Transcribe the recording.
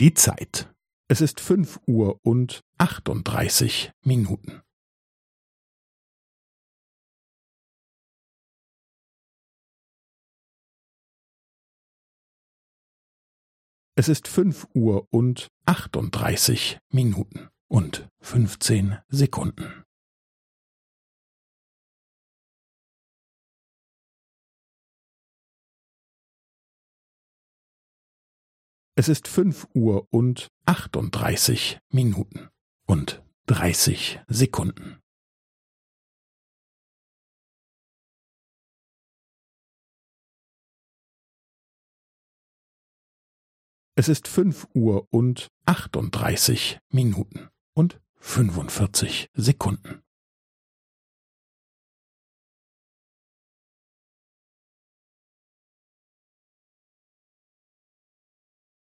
Die Zeit. Es ist fünf Uhr und achtunddreißig Minuten. Es ist fünf Uhr und achtunddreißig Minuten und fünfzehn Sekunden. Es ist fünf Uhr und achtunddreißig Minuten und dreißig Sekunden. Es ist fünf Uhr und achtunddreißig Minuten und fünfundvierzig Sekunden.